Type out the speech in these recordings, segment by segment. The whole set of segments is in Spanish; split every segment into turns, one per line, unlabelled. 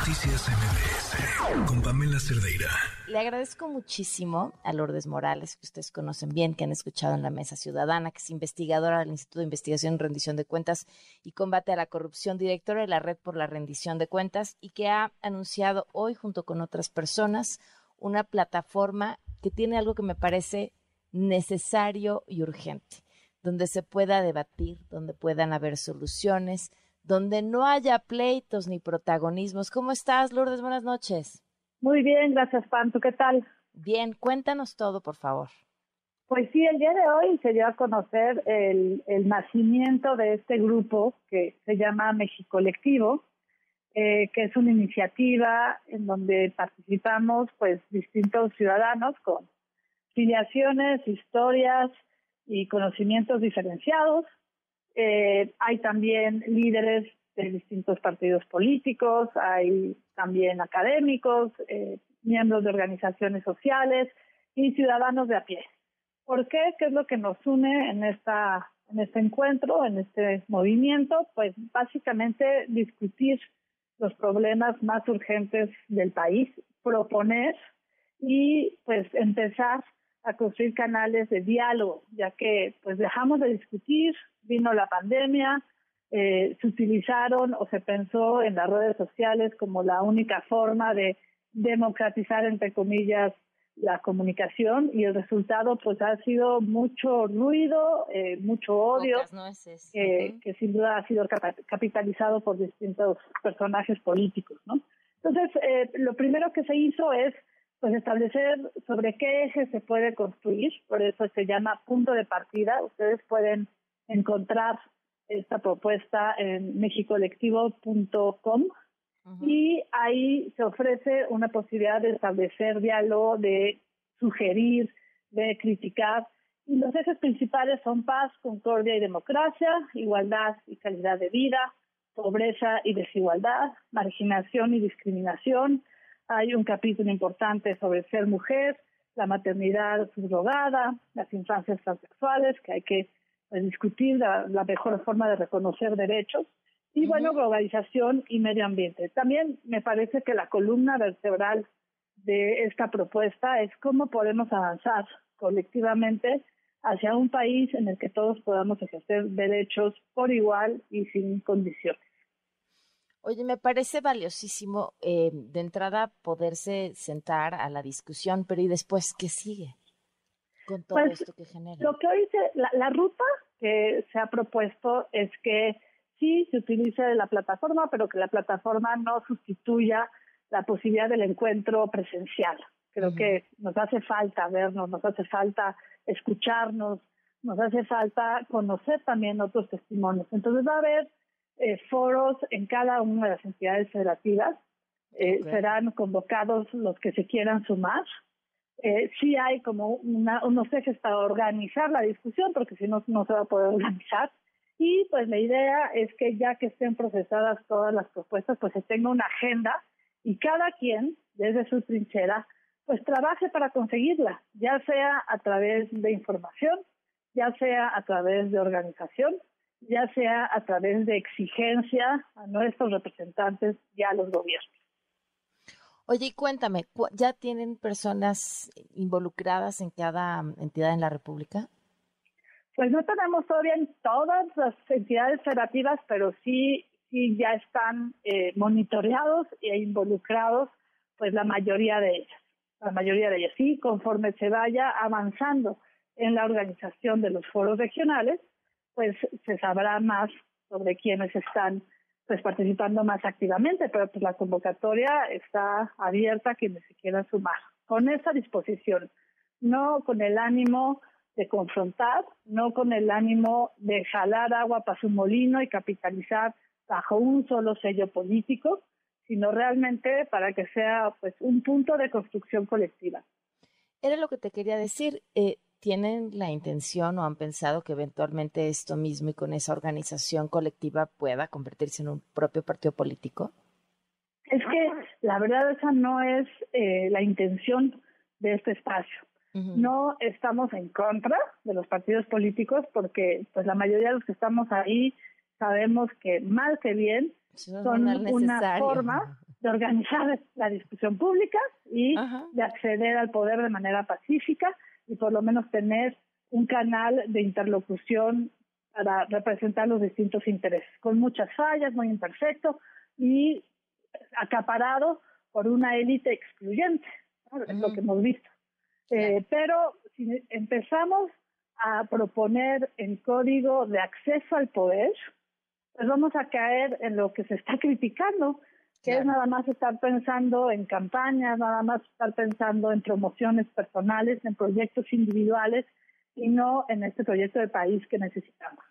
Noticias MBS con Pamela Cerdeira.
Le agradezco muchísimo a Lourdes Morales, que ustedes conocen bien, que han escuchado en la Mesa Ciudadana, que es investigadora del Instituto de Investigación y Rendición de Cuentas y Combate a la Corrupción, directora de la Red por la Rendición de Cuentas y que ha anunciado hoy, junto con otras personas, una plataforma que tiene algo que me parece necesario y urgente, donde se pueda debatir, donde puedan haber soluciones, donde no haya pleitos ni protagonismos. ¿Cómo estás, Lourdes? Buenas noches.
Muy bien, gracias, Panto. ¿Qué tal?
Bien, cuéntanos todo, por favor.
Pues sí, el día de hoy se dio a conocer el, nacimiento de este grupo que se llama México Colectivo, eh, que es una iniciativa en donde participamos pues distintos ciudadanos con filiaciones, historias y conocimientos diferenciados eh, hay también líderes de distintos partidos políticos, hay también académicos, eh, miembros de organizaciones sociales y ciudadanos de a pie. ¿Por qué? ¿Qué es lo que nos une en esta en este encuentro, en este movimiento? Pues básicamente discutir los problemas más urgentes del país, proponer y pues empezar a construir canales de diálogo, ya que pues dejamos de discutir, vino la pandemia, eh, se utilizaron o se pensó en las redes sociales como la única forma de democratizar, entre comillas, la comunicación y el resultado pues ha sido mucho ruido, eh, mucho odio, que sin duda ha sido capitalizado por distintos personajes políticos, ¿no? Entonces, eh, lo primero que se hizo es pues establecer sobre qué eje se puede construir, por eso se llama punto de partida. Ustedes pueden encontrar esta propuesta en mexicolectivo.com y ahí se ofrece una posibilidad de establecer diálogo, de sugerir, de criticar. Y los ejes principales son paz, concordia y democracia, igualdad y calidad de vida, pobreza y desigualdad, marginación y discriminación, hay un capítulo importante sobre ser mujer, la maternidad subrogada, las infancias transexuales, que hay que discutir la, mejor forma de reconocer derechos, y bueno, globalización y medio ambiente. También me parece que la columna vertebral de esta propuesta es cómo podemos avanzar colectivamente hacia un país en el que todos podamos ejercer derechos por igual y sin condiciones.
Oye, me parece valiosísimo eh, de entrada poderse sentar a la discusión, pero ¿y después qué sigue con todo
pues,
esto que genera?
Lo que hoy se, la, ruta que se ha propuesto es que sí se utilice la plataforma, pero que la plataforma no sustituya la posibilidad del encuentro presencial. Creo que nos hace falta vernos, nos hace falta escucharnos, nos hace falta conocer también otros testimonios. Entonces va a haber eh, foros en cada una de las entidades federativas. Eh, serán convocados los que se quieran sumar. Eh, sí hay como una, unos ejes para organizar la discusión, porque si no, no se va a poder organizar. Y pues la idea es que ya que estén procesadas todas las propuestas, pues se tenga una agenda y cada quien, desde su trinchera, pues trabaje para conseguirla, ya sea a través de información, ya sea a través de organización ya sea a través de exigencia a nuestros representantes y a los gobiernos.
Oye, y cuéntame, ¿ya tienen personas involucradas en cada entidad en la República?
Pues no tenemos todavía en todas las entidades federativas, pero sí, sí ya están eh, monitoreados e involucrados, pues la mayoría de ellas, la mayoría de ellas. Sí, conforme se vaya avanzando en la organización de los foros regionales, pues se sabrá más sobre quiénes están pues participando más activamente, pero pues la convocatoria está abierta a quienes se quieran sumar. Con esa disposición, no con el ánimo de confrontar, no con el ánimo de jalar agua para su molino y capitalizar bajo un solo sello político, sino realmente para que sea pues un punto de construcción colectiva.
Era lo que te quería decir. Eh, ¿Tienen la intención o han pensado que eventualmente esto mismo y con esa organización colectiva pueda convertirse en un propio partido político?
Es que la verdad esa no es eh, la intención de este espacio. No estamos en contra de los partidos políticos porque pues la mayoría de los que estamos ahí sabemos que mal que bien son una forma de organizar la discusión pública y de acceder al poder de manera pacífica y por lo menos tener un canal de interlocución para representar los distintos intereses, con muchas fallas, muy imperfecto y acaparado por una élite excluyente, es lo que hemos visto. Eh, pero si empezamos a proponer el código de acceso al poder, pues vamos a caer en lo que se está criticando, que es nada más estar pensando en campañas, nada más estar pensando en promociones personales, en proyectos individuales y no en este proyecto de país que necesitamos.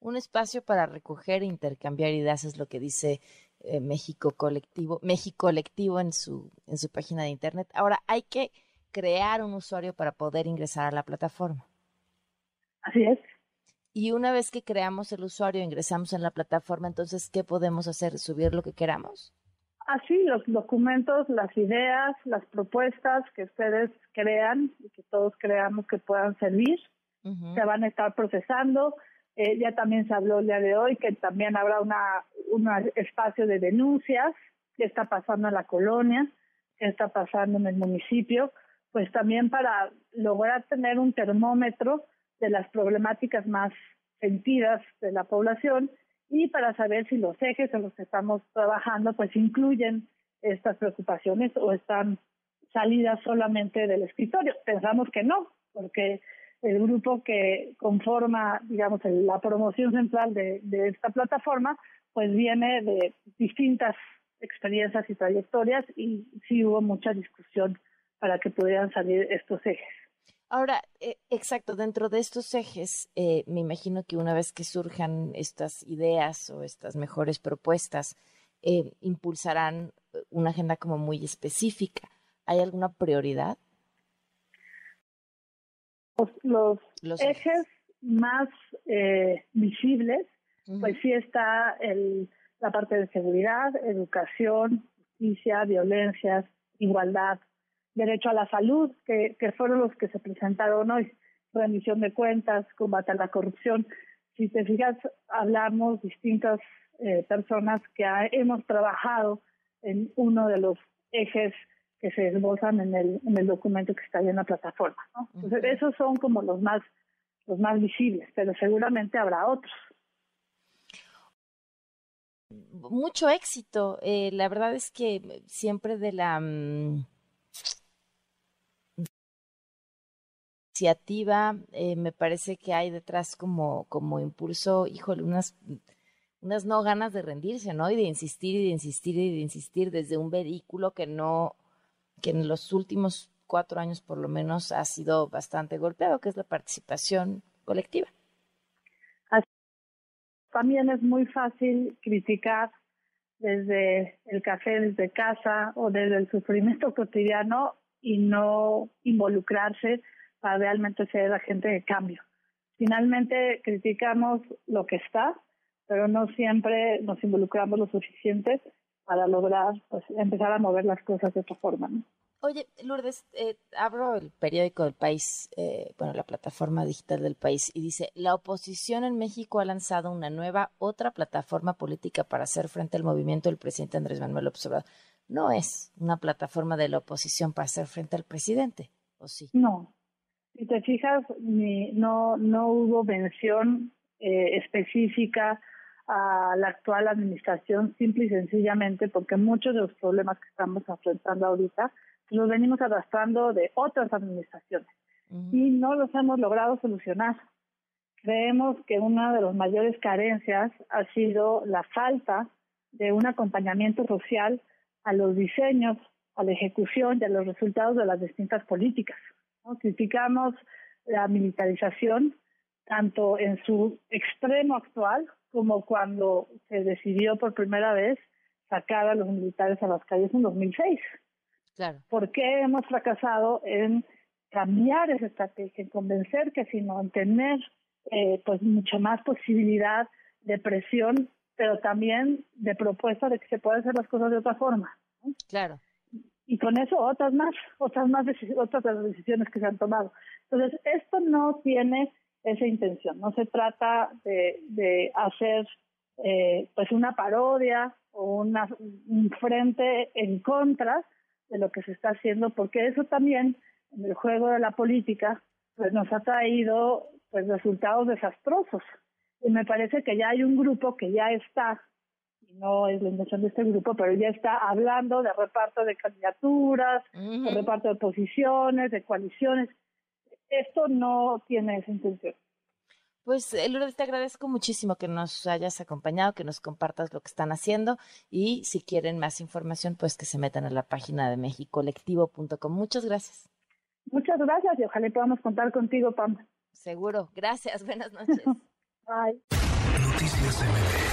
Un espacio para recoger e intercambiar ideas es lo que dice eh, México Colectivo, México Colectivo en su, en su página de internet. Ahora, hay que crear un usuario para poder ingresar a la plataforma.
Así es.
Y una vez que creamos el usuario, ingresamos en la plataforma, entonces, ¿qué podemos hacer? ¿Subir lo que queramos?
Así, los documentos, las ideas, las propuestas que ustedes crean y que todos creamos que puedan servir, se van a estar procesando. Eh, ya también se habló el día de hoy que también habrá una un espacio de denuncias, qué está pasando en la colonia, qué está pasando en el municipio, pues también para lograr tener un termómetro de las problemáticas más sentidas de la población y para saber si los ejes en los que estamos trabajando pues incluyen estas preocupaciones o están salidas solamente del escritorio. Pensamos que no, porque el grupo que conforma, digamos, la promoción central de, de esta plataforma, pues viene de distintas experiencias y trayectorias y sí hubo mucha discusión para que pudieran salir estos ejes.
Ahora, eh, exacto, dentro de estos ejes, eh, me imagino que una vez que surjan estas ideas o estas mejores propuestas, eh, impulsarán una agenda como muy específica. ¿Hay alguna prioridad?
Los, ejes, más visibles, pues sí está el, la parte de seguridad, educación, justicia, violencias, igualdad, derecho a la salud, que, que fueron los que se presentaron hoy, rendición de cuentas, combate a la corrupción. Si te fijas, hablamos distintas eh, personas que hemos trabajado en uno de los ejes que se esbozan en el, en el documento que está ahí en la plataforma. Entonces, esos son como los más, los más visibles, pero seguramente habrá otros.
Mucho éxito. Eh, la verdad es que siempre de la... eh, me parece que hay detrás como, como impulso, híjole, unas, unas no ganas de rendirse, ¿no? Y de insistir y de insistir y de insistir desde un vehículo que no, que en los últimos cuatro años por lo menos ha sido bastante golpeado, que es la participación colectiva.
También es muy fácil criticar desde el café, desde casa o desde el sufrimiento cotidiano y no involucrarse para realmente ser agente de cambio. Finalmente criticamos lo que está, pero no siempre nos involucramos lo suficiente para lograr pues, empezar a mover las cosas de otra forma. ¿no?
Oye, Lourdes, eh, abro el periódico del país, eh, bueno, la plataforma digital del país, y dice, la oposición en México ha lanzado una nueva, otra plataforma política para hacer frente al movimiento del presidente Andrés Manuel Observador. No es una plataforma de la oposición para hacer frente al presidente, ¿o sí?
No, si te fijas, no, no hubo mención eh, específica a la actual administración, simple y sencillamente porque muchos de los problemas que estamos enfrentando ahorita los venimos arrastrando de otras administraciones y no los hemos logrado solucionar. Creemos que una de las mayores carencias ha sido la falta de un acompañamiento social a los diseños, a la ejecución y a los resultados de las distintas políticas. Criticamos la militarización tanto en su extremo actual como cuando se decidió por primera vez sacar a los militares a las calles en 2006. Claro. ¿Por qué hemos fracasado en cambiar esa estrategia, en convencer que sino en tener eh, pues mucha más posibilidad de presión, pero también de propuesta de que se pueden hacer las cosas de otra forma?
Claro
y con eso otras más, otras más otras las decisiones que se han tomado. Entonces, esto no tiene esa intención, no se trata de, hacer eh, pues una parodia o una, un frente en contra de lo que se está haciendo, porque eso también en el juego de la política pues nos ha traído pues resultados desastrosos. Y me parece que ya hay un grupo que ya está, no es la intención de este grupo, pero ya está hablando de reparto de candidaturas, de reparto de posiciones, de coaliciones. Esto no tiene esa intención.
Pues eh, Lourdes, te agradezco muchísimo que nos hayas acompañado, que nos compartas lo que están haciendo y si quieren más información, pues que se metan a la página de mexicolectivo.com. Muchas gracias.
Muchas gracias y ojalá podamos contar contigo, Pam.
Seguro. Gracias. Buenas noches.
Bye.
Noticias